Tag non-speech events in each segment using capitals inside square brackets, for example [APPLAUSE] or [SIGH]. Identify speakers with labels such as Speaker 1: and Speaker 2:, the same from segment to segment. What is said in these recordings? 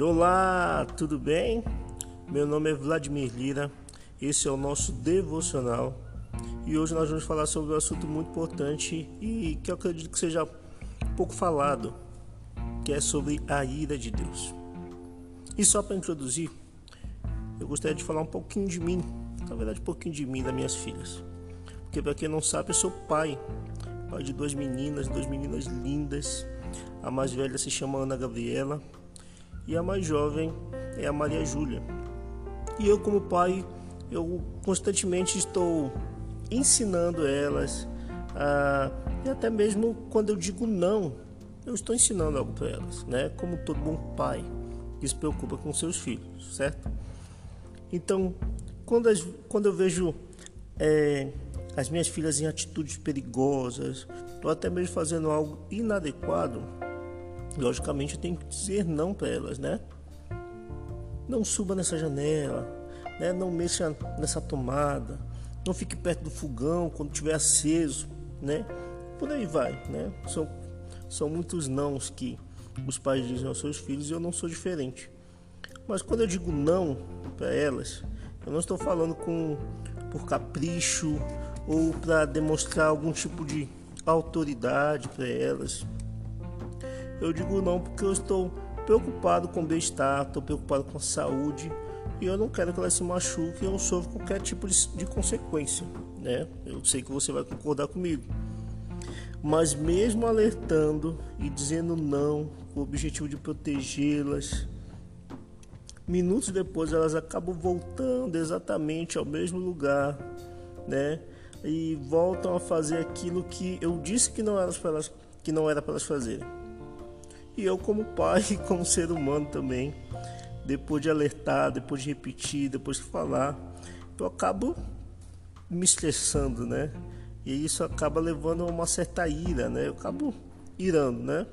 Speaker 1: Olá, tudo bem? Meu nome é Vladimir Lira, esse é o nosso devocional e hoje nós vamos falar sobre um assunto muito importante e que eu acredito que seja pouco falado, que é sobre a ira de Deus. E só para introduzir, eu gostaria de falar um pouquinho de mim, na verdade, um pouquinho de mim, das minhas filhas. Porque, para quem não sabe, eu sou pai, pai de duas meninas, duas meninas lindas. A mais velha se chama Ana Gabriela e a mais jovem é a Maria Júlia. E eu como pai, eu constantemente estou ensinando elas a, e até mesmo quando eu digo não, eu estou ensinando algo para elas, né? Como todo bom pai que se preocupa com seus filhos, certo? Então, quando, as, quando eu vejo é, as minhas filhas em atitudes perigosas, ou até mesmo fazendo algo inadequado, logicamente eu tenho que dizer não para elas, né? Não suba nessa janela, né? não mexa nessa tomada, não fique perto do fogão quando estiver aceso, né? Por aí vai, né? São, são muitos nãos que os pais dizem aos seus filhos e eu não sou diferente. Mas quando eu digo não para elas, eu não estou falando com por capricho ou para demonstrar algum tipo de autoridade para elas. Eu digo não porque eu estou preocupado com bem-estar, estou preocupado com saúde e eu não quero que elas se machuquem ou sofram qualquer tipo de, de consequência, né? Eu sei que você vai concordar comigo. Mas mesmo alertando e dizendo não com o objetivo de protegê-las, minutos depois elas acabam voltando exatamente ao mesmo lugar, né? E voltam a fazer aquilo que eu disse que não era para elas, que não era para elas fazerem. E eu como pai e [LAUGHS] como ser humano também, depois de alertar, depois de repetir, depois de falar, eu acabo me estressando, né? E isso acaba levando a uma certa ira, né? Eu acabo irando, né?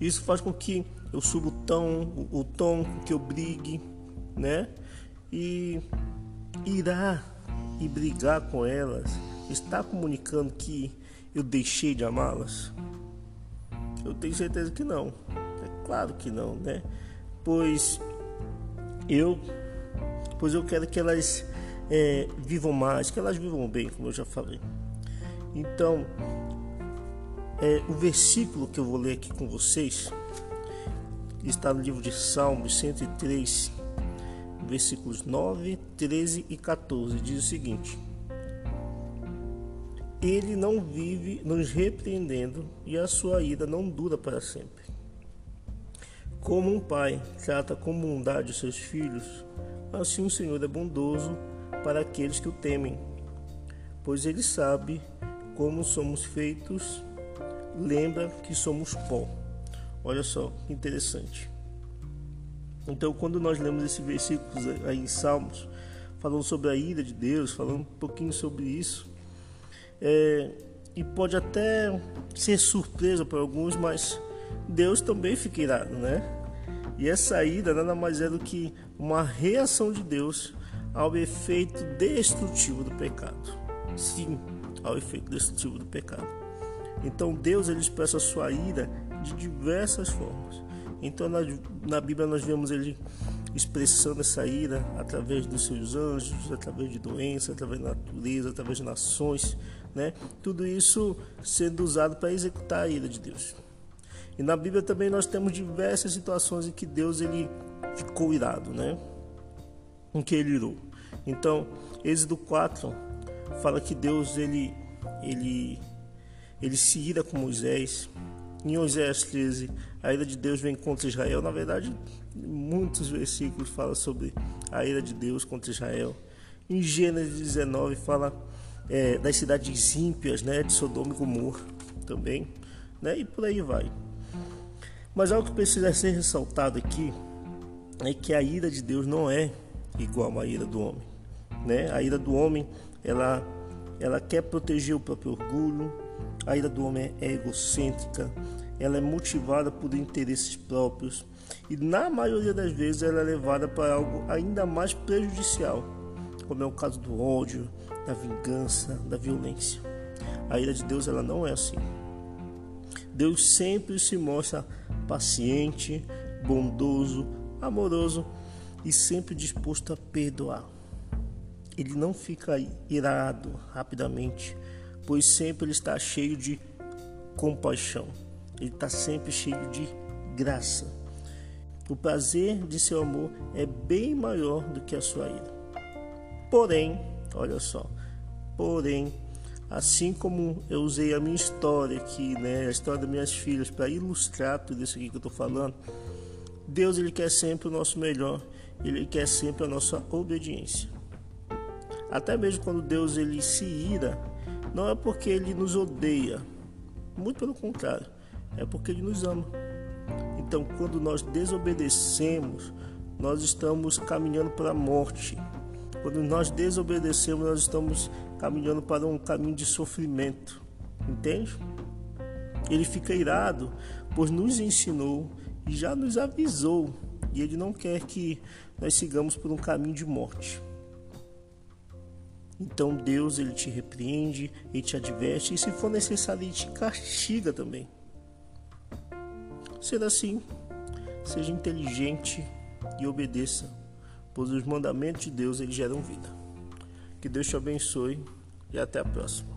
Speaker 1: Isso faz com que eu suba o tom, o tom que eu brigue, né? E irá e brigar com elas está comunicando que eu deixei de amá-las? Eu tenho certeza que não. É claro que não, né? Pois eu, pois eu quero que elas é, vivam mais, que elas vivam bem, como eu já falei. Então, é, o versículo que eu vou ler aqui com vocês está no livro de Salmos 103, versículos 9, 13 e 14. Diz o seguinte: Ele não vive nos repreendendo e a sua ira não dura para sempre. Como um pai trata com bondade os seus filhos, assim o Senhor é bondoso para aqueles que o temem, pois ele sabe como somos feitos lembra que somos pó. Olha só interessante. Então, quando nós lemos esse versículo aí em Salmos, falando sobre a ira de Deus, falando um pouquinho sobre isso, é, e pode até ser surpresa para alguns, mas Deus também fica irado, né? E essa ira nada mais é do que uma reação de Deus ao efeito destrutivo do pecado. Sim, ao efeito destrutivo do pecado. Então Deus ele expressa sua ira de diversas formas. Então na, na Bíblia nós vemos ele expressando essa ira através dos seus anjos, através de doenças, através da natureza, através de nações, né? Tudo isso sendo usado para executar a ira de Deus. E na Bíblia também nós temos diversas situações em que Deus ele ficou irado, né? Em que ele irou. Então, Êxodo 4 fala que Deus ele ele ele se ira com Moisés. Em Oséias 13, a ira de Deus vem contra Israel. Na verdade, muitos versículos falam sobre a ira de Deus contra Israel. Em Gênesis 19 fala é, das cidades ímpias, né, de Sodoma e Gomorra também, né, e por aí vai. Mas algo que precisa ser ressaltado aqui é que a ira de Deus não é igual à ira do homem, né? A ira do homem, ela ela quer proteger o próprio orgulho, a ira do homem é egocêntrica, ela é motivada por interesses próprios e na maioria das vezes ela é levada para algo ainda mais prejudicial, como é o caso do ódio, da vingança, da violência. A ira de Deus ela não é assim. Deus sempre se mostra paciente, bondoso, amoroso e sempre disposto a perdoar. Ele não fica irado rapidamente, pois sempre ele está cheio de compaixão. Ele está sempre cheio de graça. O prazer de seu amor é bem maior do que a sua ira. Porém, olha só, porém, assim como eu usei a minha história aqui, né, a história das minhas filhas, para ilustrar tudo isso aqui que eu estou falando, Deus ele quer sempre o nosso melhor, ele quer sempre a nossa obediência. Até mesmo quando Deus ele se ira, não é porque ele nos odeia, muito pelo contrário, é porque ele nos ama. Então, quando nós desobedecemos, nós estamos caminhando para a morte. Quando nós desobedecemos, nós estamos caminhando para um caminho de sofrimento. Entende? Ele fica irado, pois nos ensinou e já nos avisou, e ele não quer que nós sigamos por um caminho de morte. Então Deus ele te repreende, ele te adverte e se for necessário ele te castiga também. Sendo assim, seja inteligente e obedeça, pois os mandamentos de Deus eles geram vida. Que Deus te abençoe e até a próxima.